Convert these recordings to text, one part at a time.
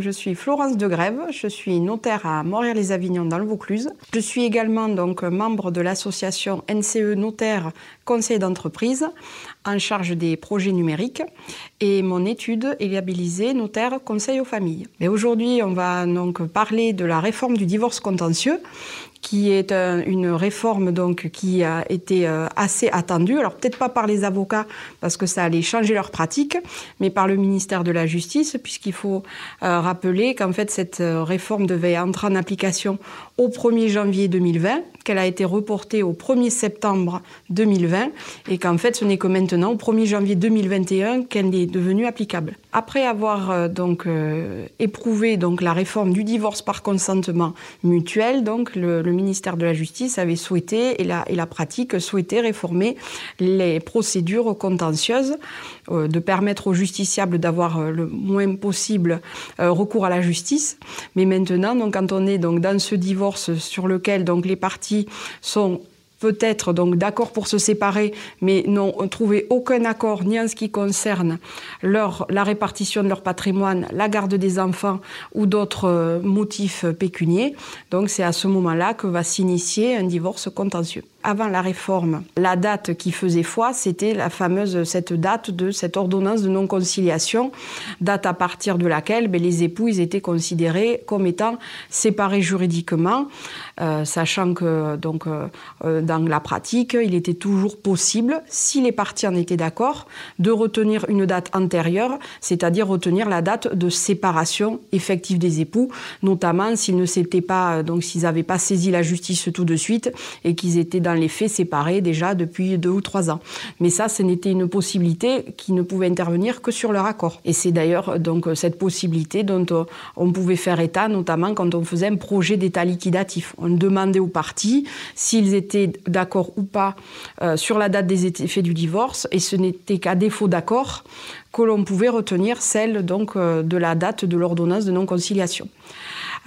Je suis Florence de Grève, je suis notaire à Montréal-les-Avignon dans le Vaucluse. Je suis également donc membre de l'association NCE Notaire Conseil d'entreprise en charge des projets numériques et mon étude est labellisée notaire conseil aux familles. Mais aujourd'hui, on va donc parler de la réforme du divorce contentieux qui est une réforme donc qui a été euh, assez attendue. Alors peut-être pas par les avocats parce que ça allait changer leur pratique, mais par le ministère de la Justice puisqu'il faut euh, rappeler qu'en fait cette euh, réforme devait entrer en application au 1er janvier 2020, qu'elle a été reportée au 1er septembre 2020 et qu'en fait ce n'est que maintenant au 1er janvier 2021 qu'elle est devenue applicable. Après avoir donc éprouvé donc la réforme du divorce par consentement mutuel, donc le ministère de la Justice avait souhaité, et la, et la pratique souhaitait réformer les procédures contentieuses, euh, de permettre aux justiciables d'avoir euh, le moins possible euh, recours à la justice. Mais maintenant, donc, quand on est donc, dans ce divorce sur lequel donc, les parties sont peut-être donc d'accord pour se séparer, mais n'ont trouvé aucun accord ni en ce qui concerne leur, la répartition de leur patrimoine, la garde des enfants ou d'autres euh, motifs pécuniers. Donc c'est à ce moment-là que va s'initier un divorce contentieux avant la réforme, la date qui faisait foi, c'était la fameuse cette date de cette ordonnance de non-conciliation, date à partir de laquelle ben, les époux étaient considérés comme étant séparés juridiquement, euh, sachant que donc euh, euh, dans la pratique, il était toujours possible, si les parties en étaient d'accord, de retenir une date antérieure, c'est-à-dire retenir la date de séparation effective des époux, notamment s'ils ne s'étaient pas donc s'ils n'avaient pas saisi la justice tout de suite et qu'ils étaient dans les faits séparés déjà depuis deux ou trois ans. Mais ça, ce n'était une possibilité qui ne pouvait intervenir que sur leur accord. Et c'est d'ailleurs donc cette possibilité dont on pouvait faire état, notamment quand on faisait un projet d'état liquidatif. On demandait aux parties s'ils étaient d'accord ou pas euh, sur la date des effets du divorce, et ce n'était qu'à défaut d'accord que l'on pouvait retenir celle donc euh, de la date de l'ordonnance de non-conciliation.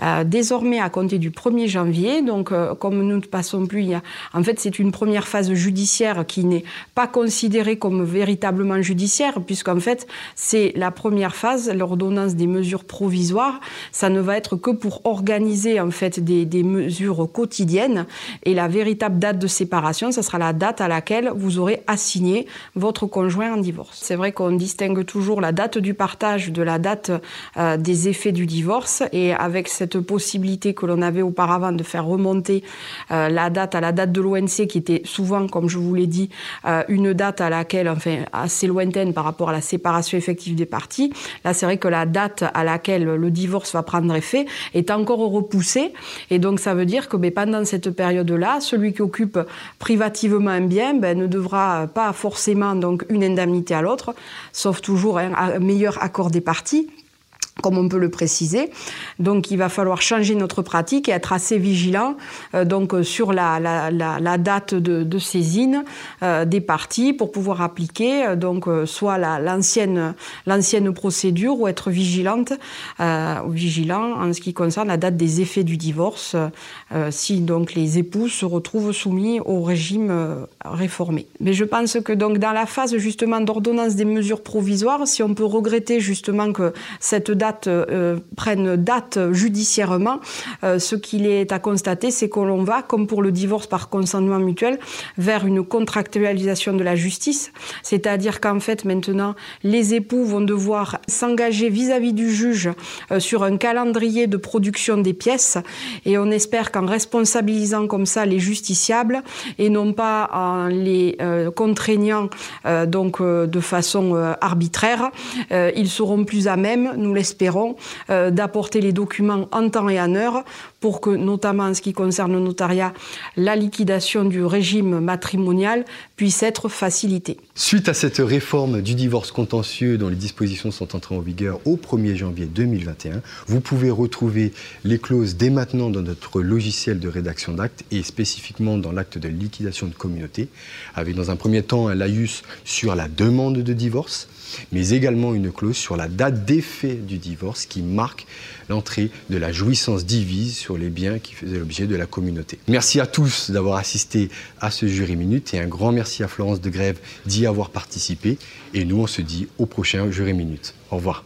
Euh, désormais, à compter du 1er janvier, donc euh, comme nous ne passons plus, il y a, en fait, c'est une première phase judiciaire qui n'est pas considérée comme véritablement judiciaire, puisqu'en fait, c'est la première phase, l'ordonnance des mesures provisoires. Ça ne va être que pour organiser en fait des, mesures quotidiennes, et la véritable date de séparation, ce sera la date à laquelle vous aurez assigné votre conjoint en divorce. C'est vrai qu'on distingue toujours la date du partage de la date euh, des effets du divorce, et avec cette possibilité que l'on avait auparavant de faire remonter euh, la date à la date de l'ONC, qui était souvent, comme je vous l'ai dit, euh, une date à laquelle, enfin, assez lointaine par rapport à la séparation effective des parties. Là, c'est vrai que la date à laquelle le divorce va prendre effet est encore repoussée. Et donc, ça veut dire que ben, pendant cette période-là, celui qui occupe privativement un bien ben, ne devra pas forcément donc une indemnité à l'autre, sauf toujours un meilleur accord des parties comme on peut le préciser. Donc il va falloir changer notre pratique et être assez vigilant euh, donc sur la, la, la, date de, saisine euh, des parties pour pouvoir appliquer euh, donc soit l'ancienne l'ancienne procédure ou être vigilante vigilant en ce qui concerne la date des effets du divorce si donc les époux se retrouvent soumis au régime réformé. Mais je pense que donc dans la phase justement d'ordonnance des mesures provisoires, si on peut regretter justement que cette date euh, prennent date judiciairement, euh, ce qu'il est à constater, c'est que l'on va, comme pour le divorce par consentement mutuel, vers une contractualisation de la justice. C'est-à-dire qu'en fait, maintenant, les époux vont devoir s'engager vis-à-vis du juge euh, sur un calendrier de production des pièces. Et on espère qu'en responsabilisant comme ça les justiciables et non pas en les contraignant donc de façon arbitraire, ils seront plus à même, nous l'espérons, espérons, euh, d'apporter les documents en temps et en heure pour que, notamment en ce qui concerne le notariat, la liquidation du régime matrimonial puisse être facilitée. Suite à cette réforme du divorce contentieux dont les dispositions sont entrées en vigueur au 1er janvier 2021, vous pouvez retrouver les clauses dès maintenant dans notre logiciel de rédaction d'actes et spécifiquement dans l'acte de liquidation de communauté, avec dans un premier temps un laïus sur la demande de divorce, mais également une clause sur la date d'effet du divorce qui marque l'entrée de la jouissance divise les biens qui faisaient l'objet de la communauté. Merci à tous d'avoir assisté à ce jury minute et un grand merci à Florence de Grève d'y avoir participé. Et nous, on se dit au prochain jury minute. Au revoir.